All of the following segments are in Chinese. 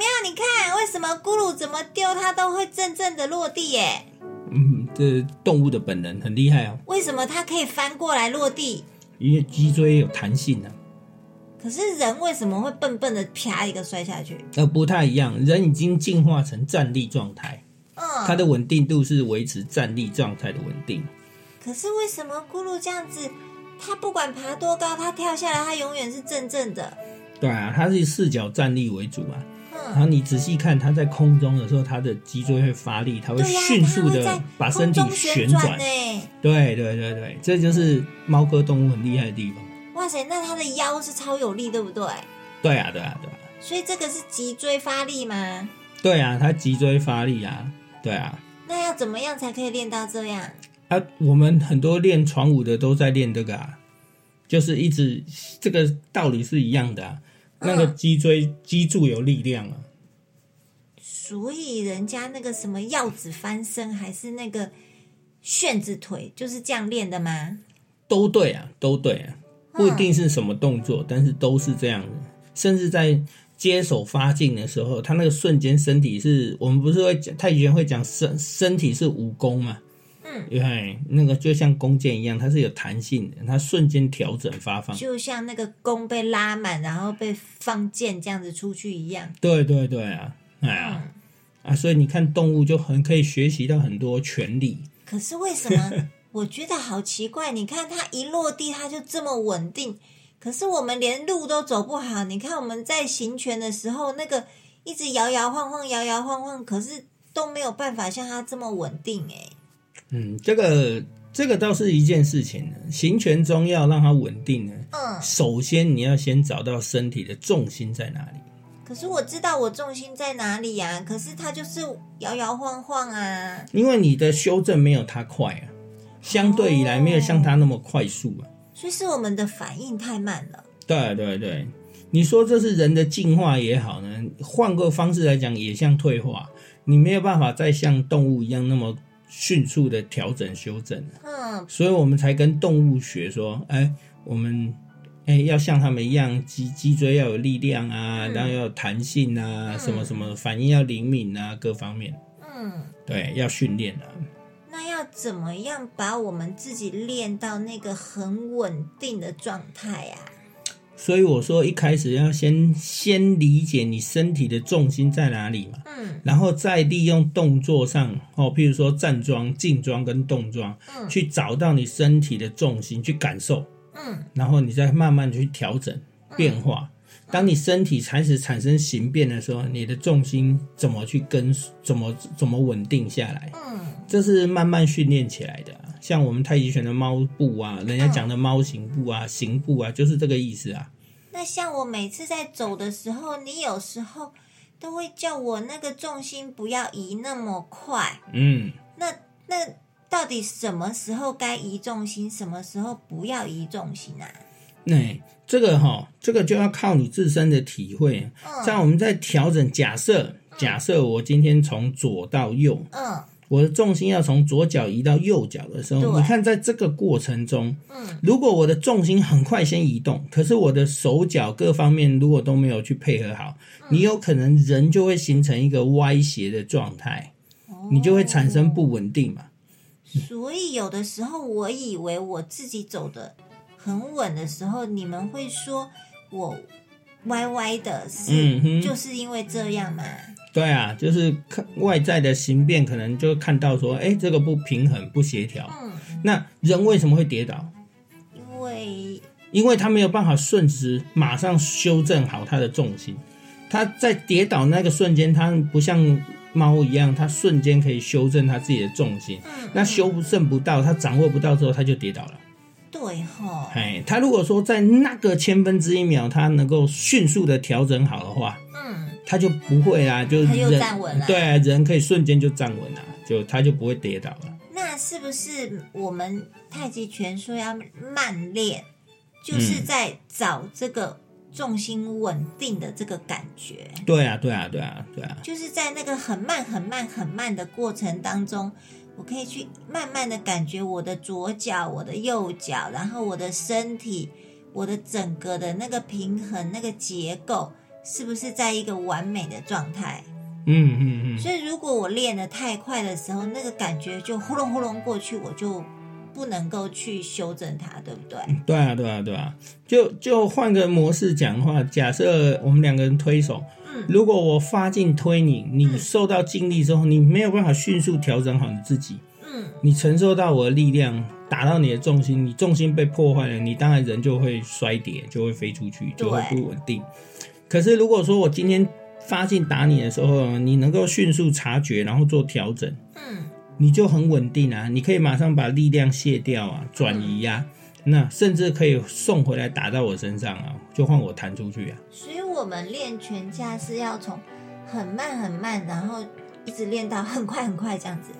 喵，你看，为什么咕噜怎么丢它都会正正的落地耶？嗯，这动物的本能很厉害哦，为什么它可以翻过来落地？因为脊椎有弹性啊，可是人为什么会笨笨的啪一个摔下去？呃，不太一样。人已经进化成站立状态，嗯，它的稳定度是维持站立状态的稳定。可是为什么咕噜这样子，它不管爬多高，它跳下来，它永远是正正的？对啊，它是四脚站立为主啊。然嗯，后你仔细看，它在空中的时候，它的脊椎会发力，它会、迅速的把身体旋转。转呢。对对对对，这就是猫科动物很厉害的地方。哇塞，那它的腰是超有力，对不对？对啊对啊对啊，所以这个是脊椎发力吗？对啊，它脊椎发力啊，对啊。那要怎么样才可以练到这样？啊，我们很多练传武的都在练这个啊，就是一直这个道理是一样的啊。那个嗯脊椎脊柱有力量啊，所以人家那个什么鹞子翻身，还是那个旋子腿，就是这样练的吗？都对啊，都对啊，不一定是什么动作，但是都是这样的。甚至在接手发劲的时候，他那个瞬间身体是我们不是会讲太极拳会讲身身体是武功嘛？嗯，对，那个就像弓箭一样，它是有弹性的，它瞬间调整发放。就像那个弓被拉满，然后被放箭这样子出去一样。对对对啊，哎呀、嗯，啊，所以你看动物就很可以学习到很多权利。可是为什么？我觉得好奇怪。你看它一落地，它就这么稳定。可是我们连路都走不好。你看我们在行拳的时候，那个一直摇摇晃晃，摇摇晃晃，可是都没有办法像它这么稳定。哎，嗯，这个这个倒是一件事情呢。行权中要让它稳定呢，嗯，首先你要先找到身体的重心在哪里。可是我知道我重心在哪里呀、可是它就是摇摇晃晃啊。因为你的修正没有它快啊，相对以来没有像它那么快速啊。所以是我们的反应太慢了。对对对，你说这是人的进化也好呢，换个方式来讲也像退化，你没有办法再像动物一样那么迅速的调整修正。嗯，所以我们才跟动物学说，哎，我们哎要像他们一样，脊脊椎要有力量啊，嗯然后要有弹性啊，嗯什么什么反应要灵敏啊，各方面，嗯，对，要训练啊。那要怎么样把我们自己练到那个很稳定的状态啊？所以我说一开始要先先理解你身体的重心在哪里嘛，嗯。然后再利用动作上哦，譬如说站桩、静桩跟动桩，嗯。去找到你身体的重心，去感受，嗯。然后你再慢慢去调整变化。当你身体开始产生形变的时候，你的重心怎么去跟怎么怎么稳定下来，嗯这是慢慢训练起来的啊、像我们太极拳的猫步啊，人家讲的猫行步啊、行步啊，就是这个意思啊。那像我每次在走的时候，你有时候都会叫我那个重心不要移那么快。嗯，那那到底什么时候该移重心，什么时候不要移重心啊？那、这个哈、这个就要靠你自身的体会。嗯像我们在调整，假设假设我今天从左到右，嗯我的重心要从左脚移到右脚的时候，你看在这个过程中，嗯如果我的重心很快先移动，可是我的手脚各方面如果都没有去配合好，你有可能人就会形成一个歪斜的状态，你就会产生不稳定嘛。所以有的时候，我以为我自己走的很稳的时候，你们会说我歪歪的是，就是因为这样嘛。对啊，就是看外在的形变，可能就看到说，哎，这个不平衡、不协调。嗯，那人为什么会跌倒？因为因为他没有办法瞬时马上修正好他的重心。他在跌倒那个瞬间，他不像猫一样，他瞬间可以修正他自己的重心。嗯那修正不到，他掌握不到之后，他就跌倒了。对哈，哎，他如果说在那个千分之一秒，他能够迅速的调整好的话，嗯，他就不会啊，就它就人站稳了。对啊，人可以瞬间就站稳了，就他就不会跌倒了。那是不是我们太极拳说要慢练，嗯就是在找这个重心稳定的这个感觉？对啊，对啊，对啊，对啊，就是在那个很慢、很慢、很慢的过程当中，我可以去慢慢的感觉我的左脚、我的右脚，然后我的身体、我的整个的那个平衡、那个结构，是不是在一个完美的状态？嗯嗯嗯，所以如果我练得太快的时候，那个感觉就呼隆呼隆过去，我就不能够去修正它，对不对？对啊，对啊，对啊，就就换个模式讲的话，假设我们两个人推手，嗯。如果我发劲推你，你受到劲力之后，你没有办法迅速调整好你自己，嗯，你承受到我的力量打到你的重心，你重心被破坏了，你当然人就会摔跌，就会飞出去，就会不稳定。可是如果说我今天发劲打你的时候，你能够迅速察觉，然后做调整，嗯，你就很稳定啊，你可以马上把力量卸掉啊，转移呀、那甚至可以送回来打到我身上啊，就换我弹出去啊。所以我们练拳架是要从很慢很慢，然后一直练到很快很快这样子。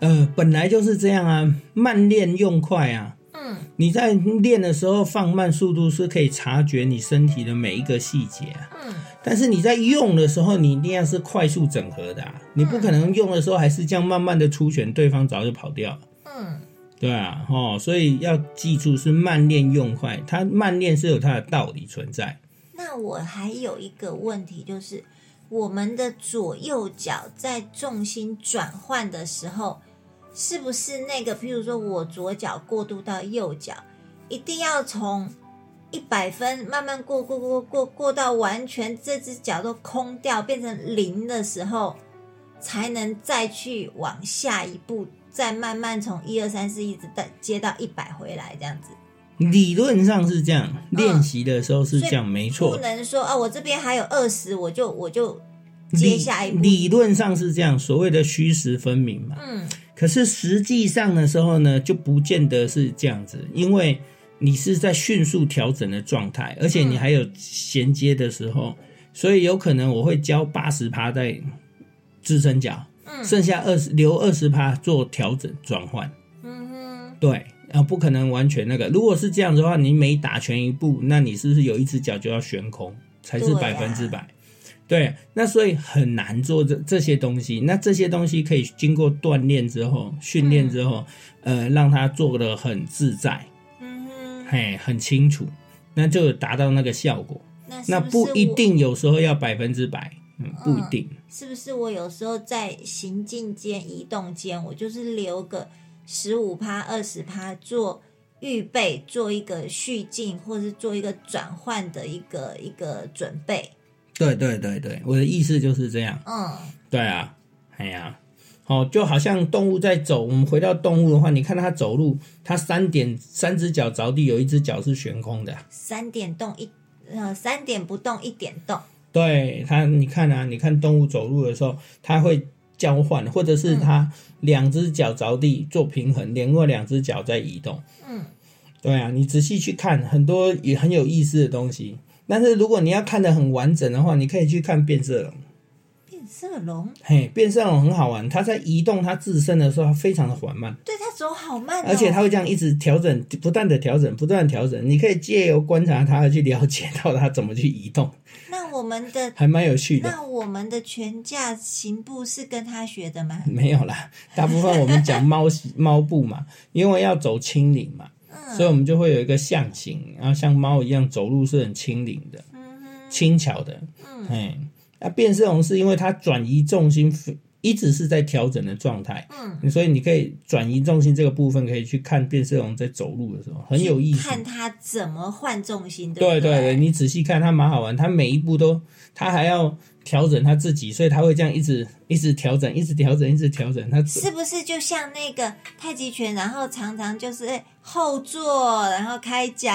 呃，本来就是这样啊，慢练用快啊。嗯你在练的时候放慢速度，是可以察觉你身体的每一个细节啊。嗯，但是你在用的时候，你一定要是快速整合的、啊，你不可能用的时候还是这样慢慢的出拳，对方早就跑掉了。嗯，对啊，哦，所以要记住是慢练用快，它慢练是有它的道理存在。那我还有一个问题，就是我们的左右脚在重心转换的时候，是不是那个，譬如说我左脚过渡到右脚，一定要从一百分慢慢过过过过过到完全这只脚都空掉变成零的时候，才能再去往下一步，再慢慢从一二三四一直到接到一百回来这样子。理论上是这样，练习的时候是这样，没错不。能说啊，我这边还有二十，我就我就接下一步。理论上是这样，所谓的虚实分明嘛。嗯可是实际上的时候呢，就不见得是这样子，因为你是在迅速调整的状态，而且你还有衔接的时候，所以有可能我会教八十趴在支撑脚，嗯剩下二十留二十趴做调整转换。嗯哼，对，啊，不可能完全那个。如果是这样子的话，你每打拳一步，那你是不是有一只脚就要悬空，才是百分之百？对，那所以很难做这这些东西。那这些东西可以经过锻炼之后、训练之后，呃，让他做的很自在，嘿，很清楚，那就达到那个效果。那不一定有时候要百分之百，嗯，不一定。是不是我有时候在行进间、移动间，我就是留个十五趴、二十趴做预备，做一个续进，或是做一个转换的一个一个准备。对对对对，我的意思就是这样。嗯对啊，哎呀、哦，就好像动物在走，我们回到动物的话，你看它走路，它三点三只脚着地，有一只脚是悬空的。三点动一呃三点不动一点动。对它，你看啊，你看动物走路的时候，它会交换，或者是它两只脚着地做平衡，连过两只脚在移动。嗯，对啊，你仔细去看，很多也很有意思的东西。但是如果你要看得很完整的话，你可以去看变色龙。变色龙，嘿，变色龙很好玩，它在移动它自身的时候，它非常的缓慢。对它走好慢、哦，而且它会这样一直调整，不断的调整，不断调整。你可以借由观察它去了解到它怎么去移动，那我们的还蛮有趣的。那我们的全架行步是跟它学的吗？没有啦，大部分我们讲猫 猫步嘛，因为要走轻灵嘛，嗯所以我们就会有一个象形，然后像猫一样走路是很轻灵的、嗯轻巧的。嗯哎，那变色龙是因为它转移重心一直是在调整的状态。嗯，所以你可以转移重心这个部分，可以去看变色龙在走路的时候很有意思。看它怎么换重心，对不对对对，你仔细看它蛮好玩，它每一步都它还要调整它自己，所以它会这样一直一直调整，一直调整，一直调整。它是不是就像那个太极拳，然后常常就是后坐，然后开脚，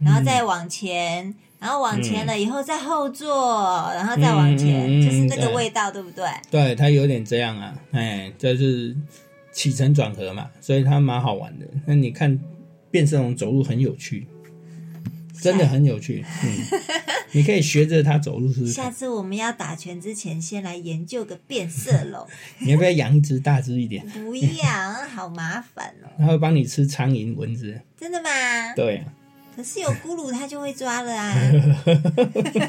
然后再往前。然后往前了以后再后座，然后再往前，就是那个味道，对不对？对，它有点这样啊，哎，就是起承转合嘛，所以它蛮好玩的。那你看变色龙走路很有趣，真的很有趣。嗯，你可以学着它走路，是不是？下次我们要打拳之前，先来研究个变色龙。你要不要养一只大只一点？不要，好麻烦哦。它会帮你吃苍蝇、蚊子。真的吗？对。可是有咕噜，它就会抓了啊！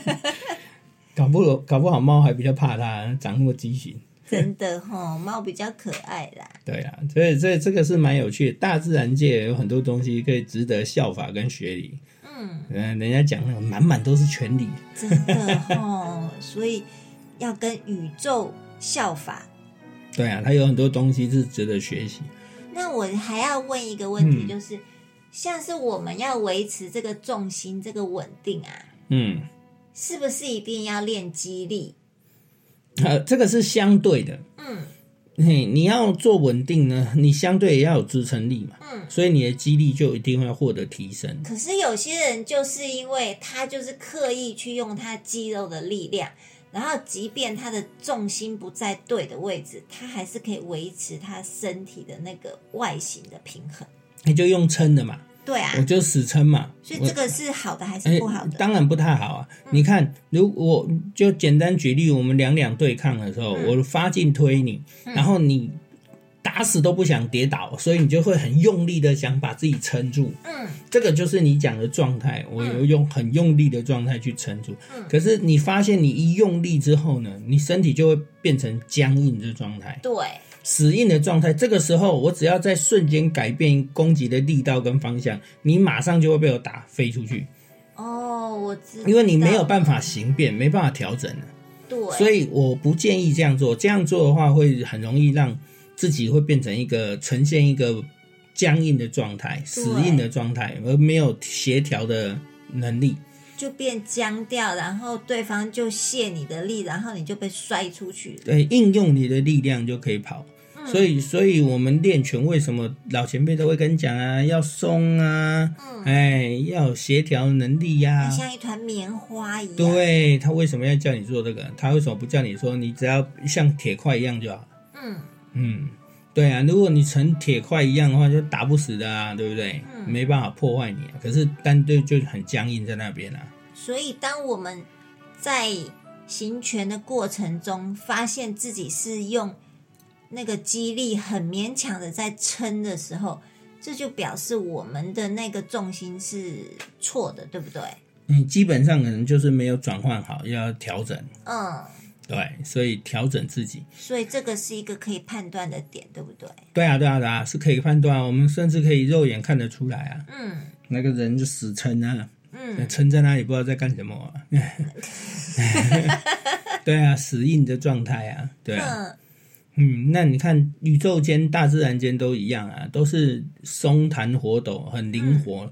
搞不搞不好猫还比较怕它，长那么畸形。真的哈，猫比较可爱啦。对啊，所以所以这个是蛮有趣的。大自然界有很多东西可以值得效法跟学理。嗯嗯，人家讲那个满满都是权利。真的哈，所以要跟宇宙效法。对啊，它有很多东西是值得学习。那我还要问一个问题，就是。像是我们要维持这个重心这个稳定啊，嗯，是不是一定要练肌力？呃，这个是相对的，嗯，嘿，你要做稳定呢，你相对也要有支撑力嘛，嗯，所以你的肌力就一定会获得提升。可是有些人就是因为他就是刻意去用他肌肉的力量，然后即便他的重心不在对的位置，他还是可以维持他身体的那个外形的平衡。你就用撑的嘛，对啊，我就死撑嘛。所以这个是好的还是不好的？当然不太好啊。你看，如果就简单举例，我们两两对抗的时候，我发劲推你，然后你打死都不想跌倒，所以你就会很用力的想把自己撑住。嗯，这个就是你讲的状态，我有用很用力的状态去撑住。嗯，可是你发现你一用力之后呢，你身体就会变成僵硬的状态。对。死硬的状态，这个时候我只要在瞬间改变攻击的力道跟方向，你马上就会被我打飞出去。哦，我知，因为你没有办法形变，没办法调整了。对，所以我不建议这样做。这样做的话，会很容易让自己会变成一个呈现一个僵硬的状态、死硬的状态，而没有协调的能力。就变僵掉，然后对方就泄你的力，然后你就被摔出去。对，应用你的力量就可以跑。所以，所以我们练拳，为什么老前辈都会跟你讲啊？要松啊，哎，要协调能力呀。像一团棉花一样。对他为什么要叫你做这个？他为什么不叫你说你只要像铁块一样就好？嗯嗯，对啊，如果你成铁块一样的话，就打不死的啊，对不对？没办法破坏你。可是单对就很僵硬在那边啊。所以，当我们在行拳的过程中，发现自己是用那个肌力很勉强的在撑的时候，这就表示我们的那个重心是错的，对不对？你，基本上可能就是没有转换好，要调整。嗯，对，所以调整自己。所以这个是一个可以判断的点，对不对？对啊，对啊，对啊，是可以判断。我们甚至可以肉眼看得出来啊。嗯，那个人就死撑啊。嗯，撑在那里不知道在干什么啊！对啊，死硬的状态啊，对啊，嗯，那你看宇宙间、大自然间都一样啊，都是松弹活抖，很灵活，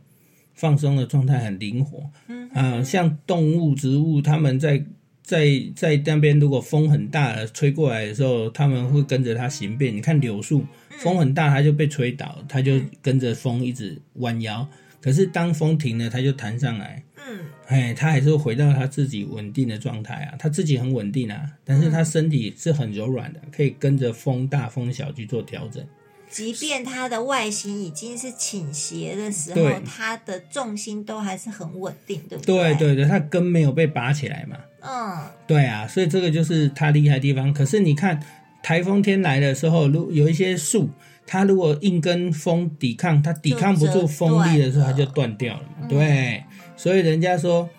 放松的状态很灵活。嗯啊，像动物、植物，他们在在在那边，如果风很大吹过来的时候，他们会跟着它形变。你看柳树，风很大，它就被吹倒，它就跟着风一直弯腰。可是当风停了，它就弹上来。嗯，哎，它还是会回到它自己稳定的状态啊，它自己很稳定啊，但是它身体是很柔软的，可以跟着风大风小去做调整。即便它的外形已经是倾斜的时候，它的重心都还是很稳定，对不对？对对对，它根没有被拔起来嘛。嗯，对啊，所以这个就是它厉害的地方。可是你看，台风天来的时候，如有一些树。它如果硬跟风抵抗，它抵抗不住风力的时候，它就断掉了嘛。对，所以人家说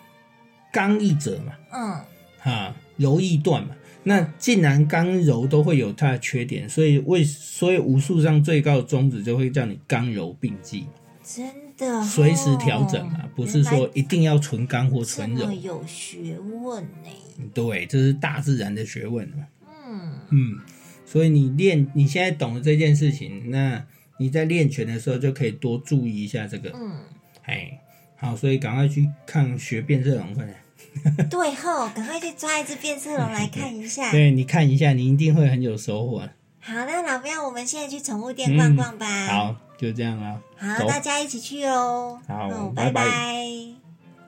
刚易折嘛，嗯，哈，柔易断嘛。那既然刚柔都会有它的缺点，所以为所以武术上最高的宗旨就会叫你刚柔并济真的，随时调整嘛，不是说一定要纯刚或纯柔。有学问呢。对，这是大自然的学问嘛。嗯嗯。所以你练你现在懂了这件事情，那你在练拳的时候就可以多注意一下这个。嗯，哎，好，所以赶快去看学变色龙，快点。对吼，赶快去抓一只变色龙来看一下。对，你看一下，你一定会很有收获。好，那老喵，我们现在去宠物店逛逛吧。好，就这样了。好，大家一起去哦。好，拜拜。